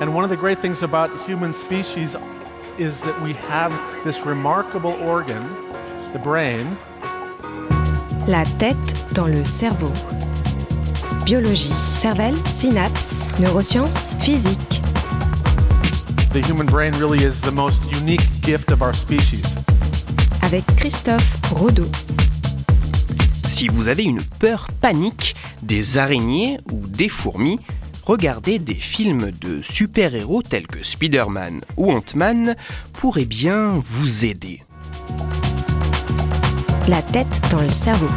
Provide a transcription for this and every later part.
And one of the great things about human species is that we have this remarkable organ, the brain. La tête dans le cerveau. Biologie, cervelle, synapses, neurosciences, physique. The human brain really is the most unique gift of our species. Avec Christophe Rodeau. Si vous avez une peur panique des araignées ou des fourmis, regardez des films de super-héros tels que Spider-Man ou Ant-Man pourrait bien vous aider. La tête dans le cerveau.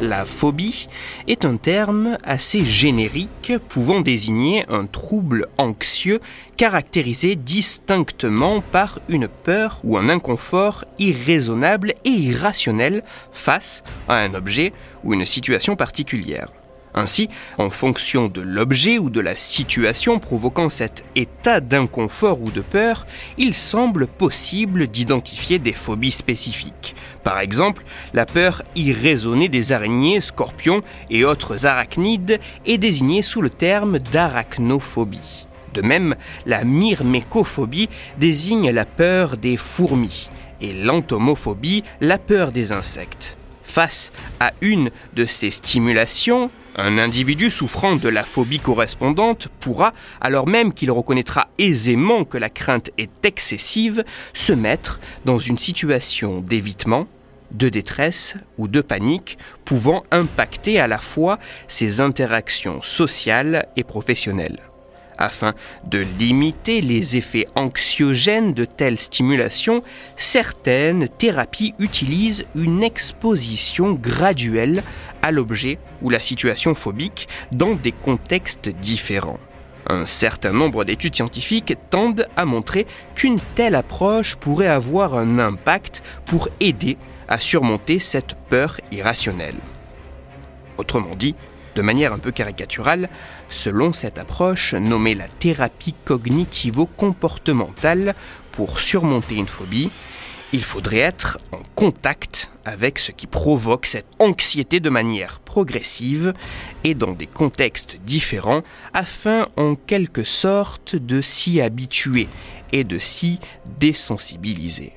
La phobie est un terme assez générique pouvant désigner un trouble anxieux caractérisé distinctement par une peur ou un inconfort irraisonnable et irrationnel face à un objet ou une situation particulière. Ainsi, en fonction de l'objet ou de la situation provoquant cet état d'inconfort ou de peur, il semble possible d'identifier des phobies spécifiques. Par exemple, la peur irraisonnée des araignées, scorpions et autres arachnides est désignée sous le terme d'arachnophobie. De même, la myrmécophobie désigne la peur des fourmis et l'entomophobie la peur des insectes. Face à une de ces stimulations, un individu souffrant de la phobie correspondante pourra, alors même qu'il reconnaîtra aisément que la crainte est excessive, se mettre dans une situation d'évitement, de détresse ou de panique pouvant impacter à la fois ses interactions sociales et professionnelles afin de limiter les effets anxiogènes de telles stimulations, certaines thérapies utilisent une exposition graduelle à l'objet ou la situation phobique dans des contextes différents. Un certain nombre d'études scientifiques tendent à montrer qu'une telle approche pourrait avoir un impact pour aider à surmonter cette peur irrationnelle. Autrement dit, de manière un peu caricaturale, selon cette approche nommée la thérapie cognitivo-comportementale pour surmonter une phobie, il faudrait être en contact avec ce qui provoque cette anxiété de manière progressive et dans des contextes différents afin en quelque sorte de s'y habituer et de s'y désensibiliser.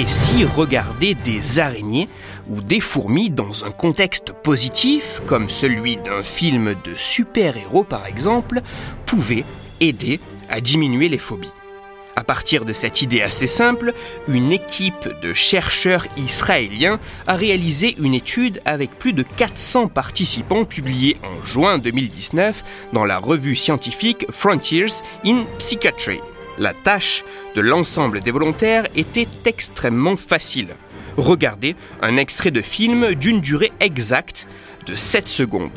Et si regarder des araignées ou des fourmis dans un contexte positif, comme celui d'un film de super-héros par exemple, pouvait aider à diminuer les phobies à partir de cette idée assez simple, une équipe de chercheurs israéliens a réalisé une étude avec plus de 400 participants publiée en juin 2019 dans la revue scientifique Frontiers in Psychiatry. La tâche de l'ensemble des volontaires était extrêmement facile. Regardez un extrait de film d'une durée exacte de 7 secondes.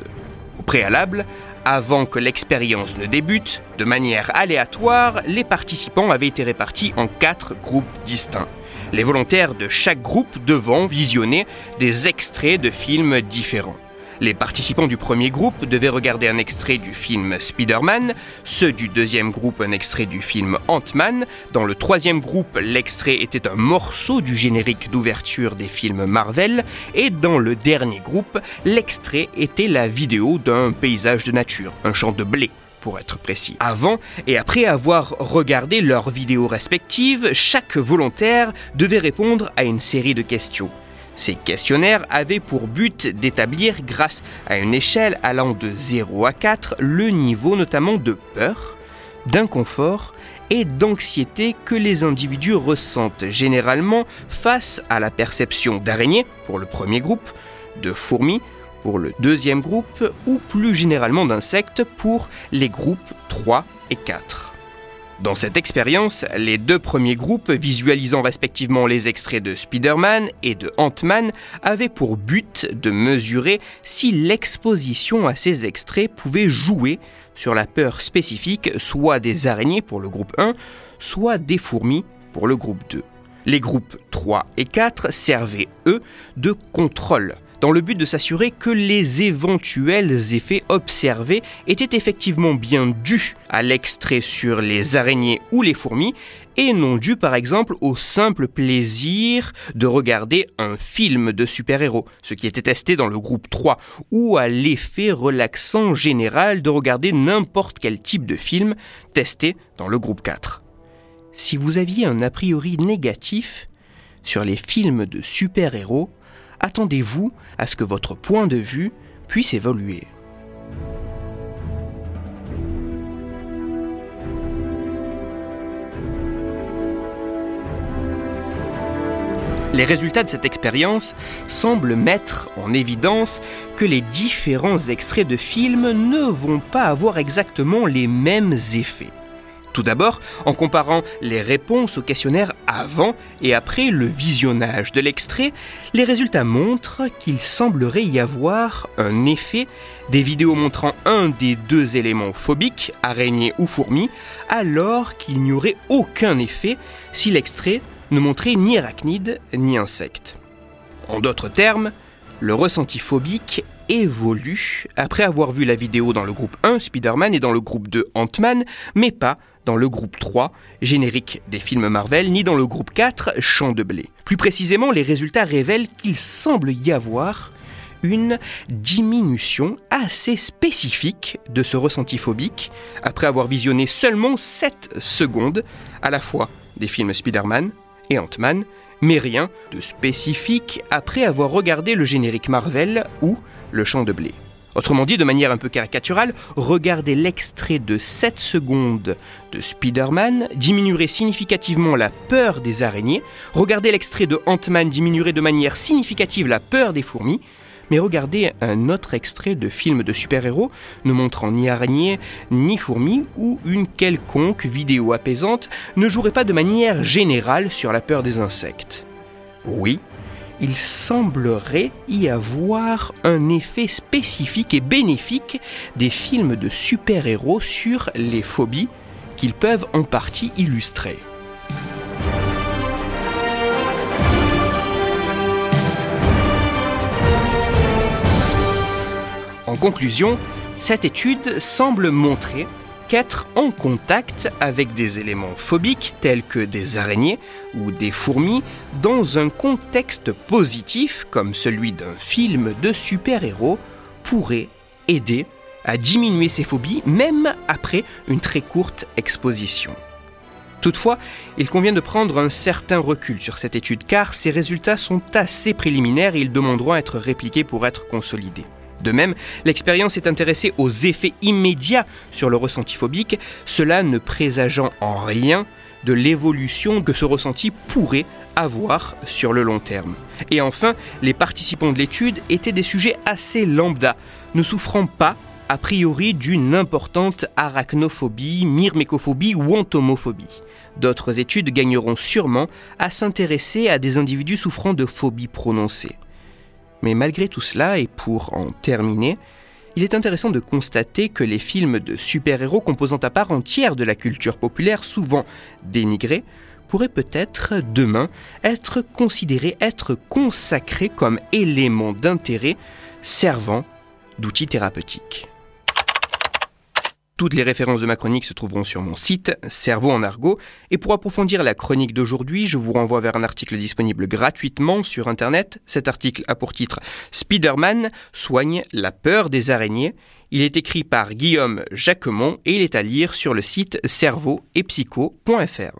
Au préalable, avant que l'expérience ne débute, de manière aléatoire, les participants avaient été répartis en quatre groupes distincts. Les volontaires de chaque groupe devant visionner des extraits de films différents. Les participants du premier groupe devaient regarder un extrait du film Spider-Man, ceux du deuxième groupe un extrait du film Ant-Man, dans le troisième groupe l'extrait était un morceau du générique d'ouverture des films Marvel, et dans le dernier groupe l'extrait était la vidéo d'un paysage de nature, un champ de blé pour être précis. Avant et après avoir regardé leurs vidéos respectives, chaque volontaire devait répondre à une série de questions. Ces questionnaires avaient pour but d'établir, grâce à une échelle allant de 0 à 4, le niveau notamment de peur, d'inconfort et d'anxiété que les individus ressentent généralement face à la perception d'araignées pour le premier groupe, de fourmis pour le deuxième groupe ou plus généralement d'insectes pour les groupes 3 et 4. Dans cette expérience, les deux premiers groupes, visualisant respectivement les extraits de Spider-Man et de Ant-Man, avaient pour but de mesurer si l'exposition à ces extraits pouvait jouer sur la peur spécifique soit des araignées pour le groupe 1, soit des fourmis pour le groupe 2. Les groupes 3 et 4 servaient, eux, de contrôle dans le but de s'assurer que les éventuels effets observés étaient effectivement bien dus à l'extrait sur les araignées ou les fourmis et non dus par exemple au simple plaisir de regarder un film de super-héros, ce qui était testé dans le groupe 3, ou à l'effet relaxant général de regarder n'importe quel type de film testé dans le groupe 4. Si vous aviez un a priori négatif sur les films de super-héros, attendez-vous à ce que votre point de vue puisse évoluer. Les résultats de cette expérience semblent mettre en évidence que les différents extraits de films ne vont pas avoir exactement les mêmes effets. Tout d'abord, en comparant les réponses au questionnaire avant et après le visionnage de l'extrait, les résultats montrent qu'il semblerait y avoir un effet des vidéos montrant un des deux éléments phobiques, araignée ou fourmi, alors qu'il n'y aurait aucun effet si l'extrait ne montrait ni arachnide ni insecte. En d'autres termes, le ressenti phobique évolue après avoir vu la vidéo dans le groupe 1 Spider-Man et dans le groupe 2 Ant-Man, mais pas dans le groupe 3, générique des films Marvel, ni dans le groupe 4, Champ de blé. Plus précisément, les résultats révèlent qu'il semble y avoir une diminution assez spécifique de ce ressenti phobique après avoir visionné seulement 7 secondes à la fois des films Spider-Man et Ant-Man, mais rien de spécifique après avoir regardé le générique Marvel ou le champ de blé. Autrement dit, de manière un peu caricaturale, regarder l'extrait de 7 secondes de Spider-Man diminuerait significativement la peur des araignées, regarder l'extrait de Ant-Man diminuerait de manière significative la peur des fourmis, mais regarder un autre extrait de film de super-héros ne montrant ni araignées ni fourmis ou une quelconque vidéo apaisante ne jouerait pas de manière générale sur la peur des insectes. Oui, il semblerait y avoir un effet spécifique et bénéfique des films de super-héros sur les phobies qu'ils peuvent en partie illustrer. En conclusion, cette étude semble montrer qu'être en contact avec des éléments phobiques tels que des araignées ou des fourmis dans un contexte positif comme celui d'un film de super-héros pourrait aider à diminuer ces phobies même après une très courte exposition. Toutefois, il convient de prendre un certain recul sur cette étude car ces résultats sont assez préliminaires et ils demanderont à être répliqués pour être consolidés. De même, l'expérience est intéressée aux effets immédiats sur le ressenti phobique, cela ne présageant en rien de l'évolution que ce ressenti pourrait avoir sur le long terme. Et enfin, les participants de l'étude étaient des sujets assez lambda, ne souffrant pas a priori d'une importante arachnophobie, myrmécophobie ou entomophobie. D'autres études gagneront sûrement à s'intéresser à des individus souffrant de phobies prononcées. Mais malgré tout cela, et pour en terminer, il est intéressant de constater que les films de super-héros composant à part entière de la culture populaire, souvent dénigrés, pourraient peut-être demain être considérés être consacrés comme éléments d'intérêt servant d'outils thérapeutiques. Toutes les références de ma chronique se trouveront sur mon site, Cerveau en argot, et pour approfondir la chronique d'aujourd'hui, je vous renvoie vers un article disponible gratuitement sur Internet. Cet article a pour titre Spider-Man soigne la peur des araignées. Il est écrit par Guillaume Jacquemont et il est à lire sur le site cerveau et psycho.fr.